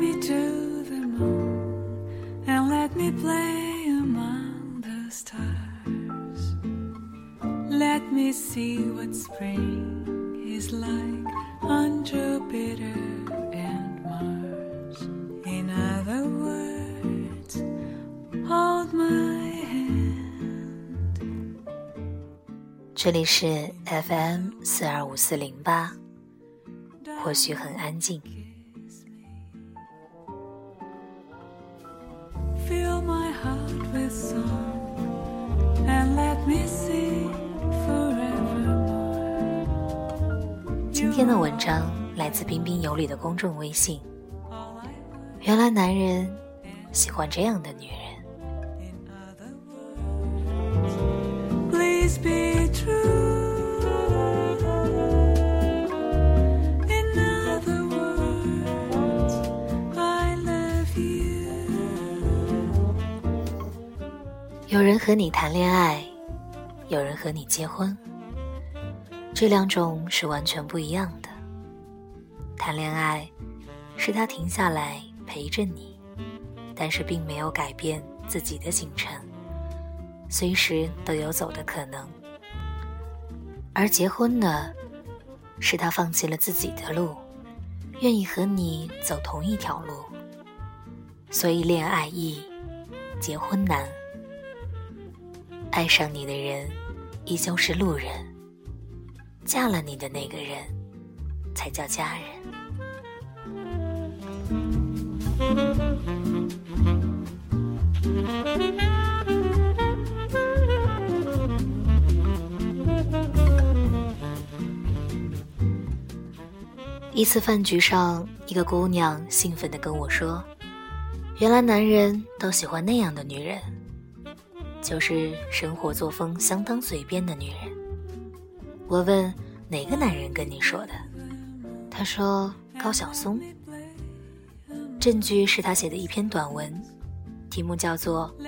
me to the moon and let me play among the stars. Let me see what spring is like on Jupiter and Mars. In other words, hold my hand. 这里是 FM 四二五四零八，或许很安静。 今天的文章来自彬彬有礼的公众微信。原来男人喜欢这样的女人。有人和你谈恋爱，有人和你结婚，这两种是完全不一样的。谈恋爱是他停下来陪着你，但是并没有改变自己的行程，随时都有走的可能。而结婚呢，是他放弃了自己的路，愿意和你走同一条路。所以恋爱易，结婚难。爱上你的人依旧是路人，嫁了你的那个人才叫家人。一次饭局上，一个姑娘兴奋地跟我说：“原来男人都喜欢那样的女人。”就是生活作风相当随便的女人。我问哪个男人跟你说的？他说高晓松。证据是他写的一篇短文，题目叫做《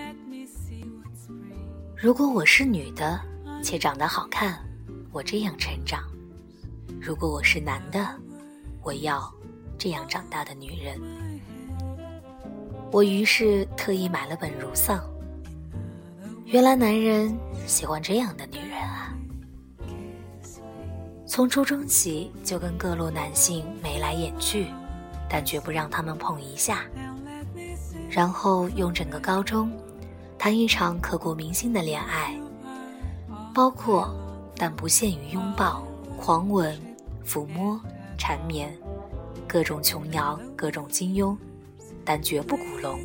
如果我是女的，且长得好看，我这样成长；如果我是男的，我要这样长大的女人。》。我于是特意买了本《如丧》。原来男人喜欢这样的女人啊！从初中起就跟各路男性眉来眼去，但绝不让他们碰一下。然后用整个高中谈一场刻骨铭心的恋爱，包括但不限于拥抱、狂吻、抚摸、缠绵，各种琼瑶，各种金庸，但绝不古龙，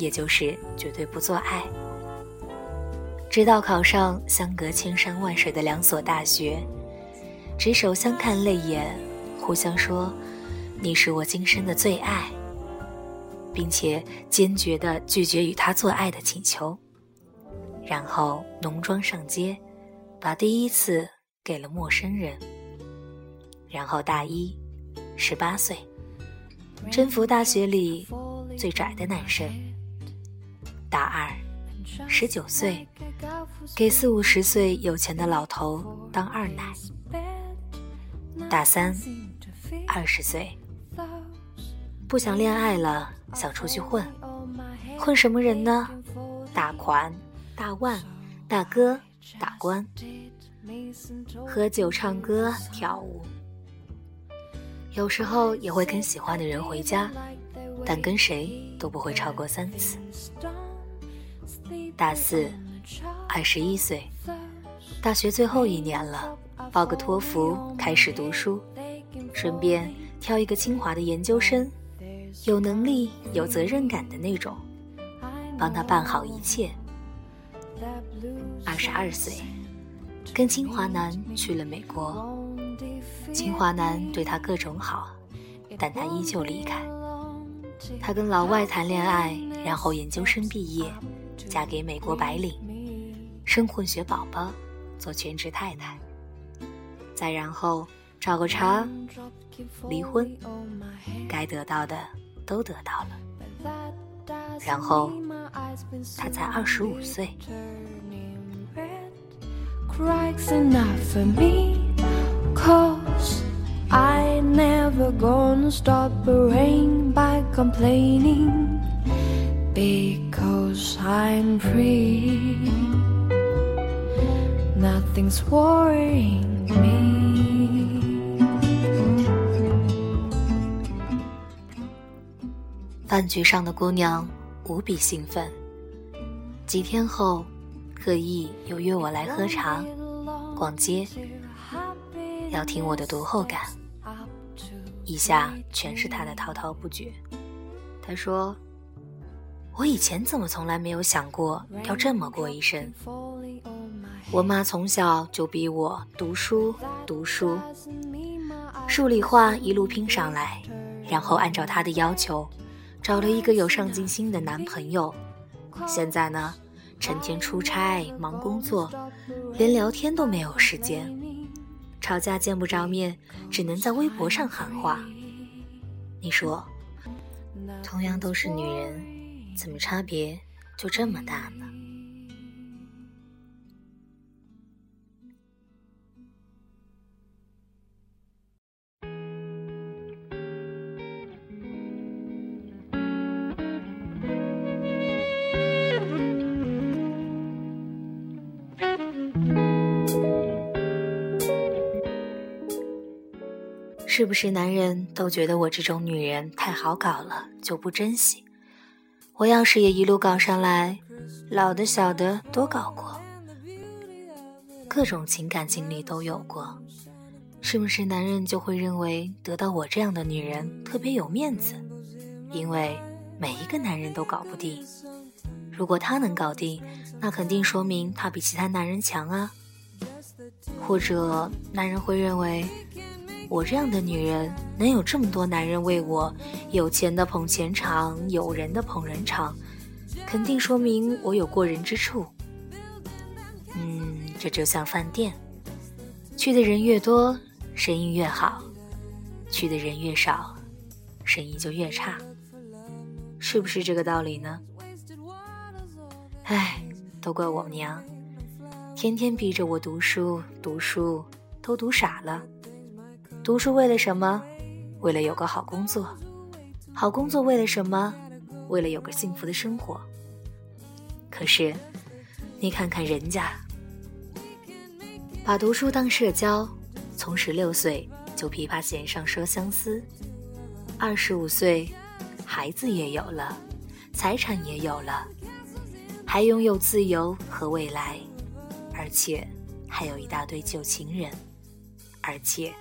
也就是绝对不做爱。直到考上相隔千山万水的两所大学，执手相看泪眼，互相说：“你是我今生的最爱。”并且坚决地拒绝与他做爱的请求，然后浓妆上街，把第一次给了陌生人。然后大一，十八岁，征服大学里最拽的男生。大二，十九岁，给四五十岁有钱的老头当二奶。大三，二十岁，不想恋爱了，想出去混，混什么人呢？大款、大腕、大哥、大官，喝酒、唱歌、跳舞，有时候也会跟喜欢的人回家，但跟谁都不会超过三次。大四，二十一岁，大学最后一年了，报个托福，开始读书，顺便挑一个清华的研究生，有能力、有责任感的那种，帮他办好一切。二十二岁，跟清华男去了美国，清华男对他各种好，但他依旧离开。他跟老外谈恋爱，然后研究生毕业，嫁给美国白领，生混血宝宝，做全职太太。再然后找个茬，离婚，该得到的都得到了。然后他才二十五岁，Cracks enough for me, cause I never gonna stop the rain by complaining because I'm free. Nothing's worrying me. 饭局上的姑娘无比兴奋，几天后，刻意又约我来喝茶、逛街，要听我的读后感。以下全是她的滔滔不绝。她说：“我以前怎么从来没有想过要这么过一生？我妈从小就逼我读书，读书，数理化一路拼上来，然后按照她的要求。”找了一个有上进心的男朋友，现在呢，成天出差忙工作，连聊天都没有时间，吵架见不着面，只能在微博上喊话。你说，同样都是女人，怎么差别就这么大呢？是不是男人都觉得我这种女人太好搞了，就不珍惜？我要是也一路搞上来，老的小的都搞过，各种情感经历都有过，是不是男人就会认为得到我这样的女人特别有面子？因为每一个男人都搞不定，如果他能搞定，那肯定说明他比其他男人强啊。或者男人会认为。我这样的女人能有这么多男人为我，有钱的捧钱场，有人的捧人场，肯定说明我有过人之处。嗯，这就像饭店，去的人越多，生意越好；去的人越少，生意就越差，是不是这个道理呢？唉，都怪我娘，天天逼着我读书，读书都读傻了。读书为了什么？为了有个好工作。好工作为了什么？为了有个幸福的生活。可是，你看看人家，把读书当社交，从十六岁就琵琶弦上说相思，二十五岁，孩子也有了，财产也有了，还拥有自由和未来，而且还有一大堆旧情人，而且。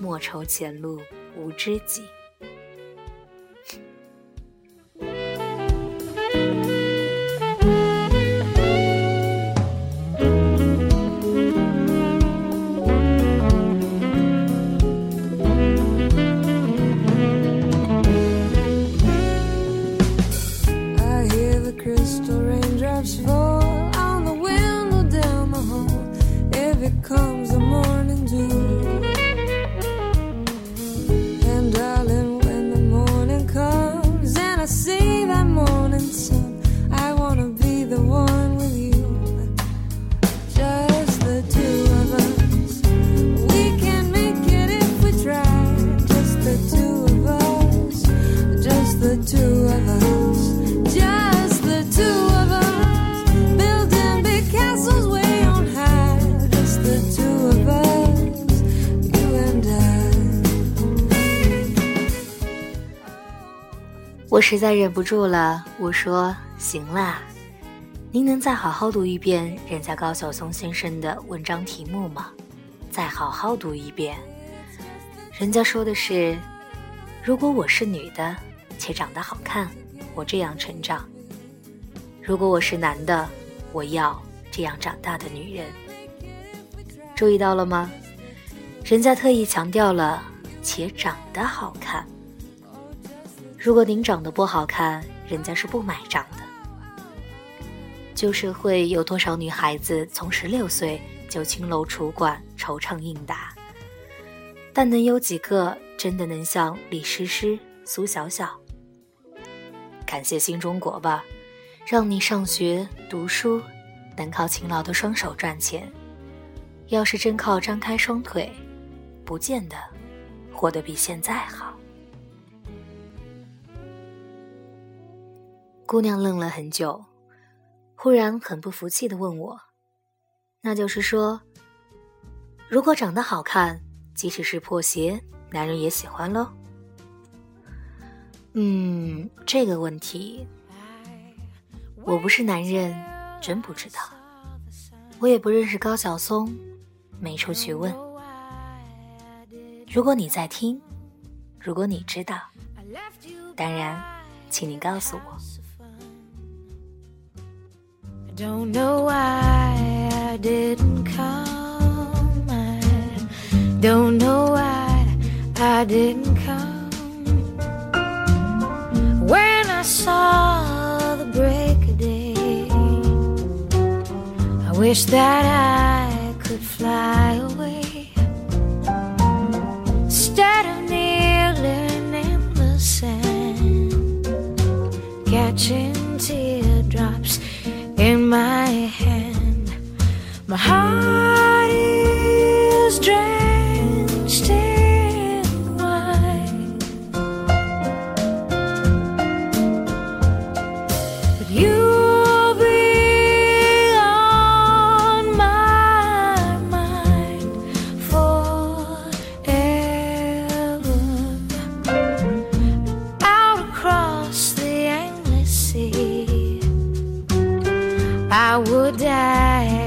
莫愁前路无知己。实在忍不住了，我说：“行啦，您能再好好读一遍人家高晓松先生的文章题目吗？再好好读一遍。人家说的是，如果我是女的，且长得好看，我这样成长；如果我是男的，我要这样长大的女人。注意到了吗？人家特意强调了，且长得好看。”如果您长得不好看，人家是不买账的。旧社会有多少女孩子从十六岁就青楼楚馆惆怅应答？但能有几个真的能像李师师、苏小小？感谢新中国吧，让你上学读书，能靠勤劳的双手赚钱。要是真靠张开双腿，不见得活得比现在好。姑娘愣了很久，忽然很不服气的问我：“那就是说，如果长得好看，即使是破鞋，男人也喜欢喽？”嗯，这个问题，我不是男人，真不知道。我也不认识高晓松，没处去问。如果你在听，如果你知道，当然，请你告诉我。Don't know why I didn't come. I don't know why I didn't come. When I saw the break of day, I wish that I. My heart is drenched in wine, but you'll be on my mind forever. Out across the endless sea, I would die.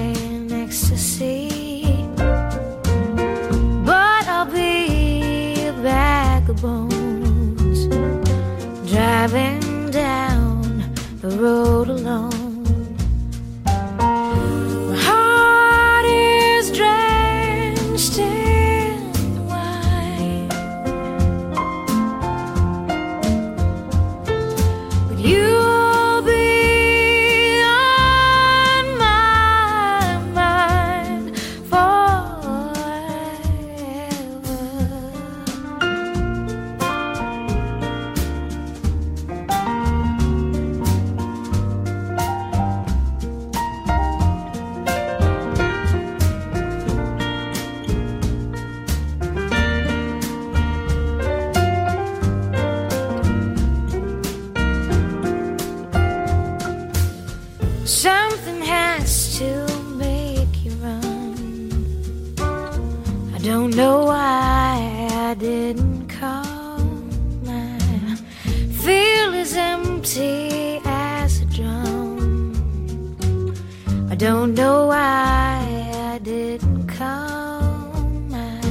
Driving down the road alone. I don't know why I didn't come. I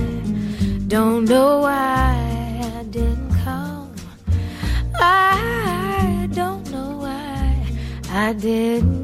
don't know why I didn't come. I don't know why I didn't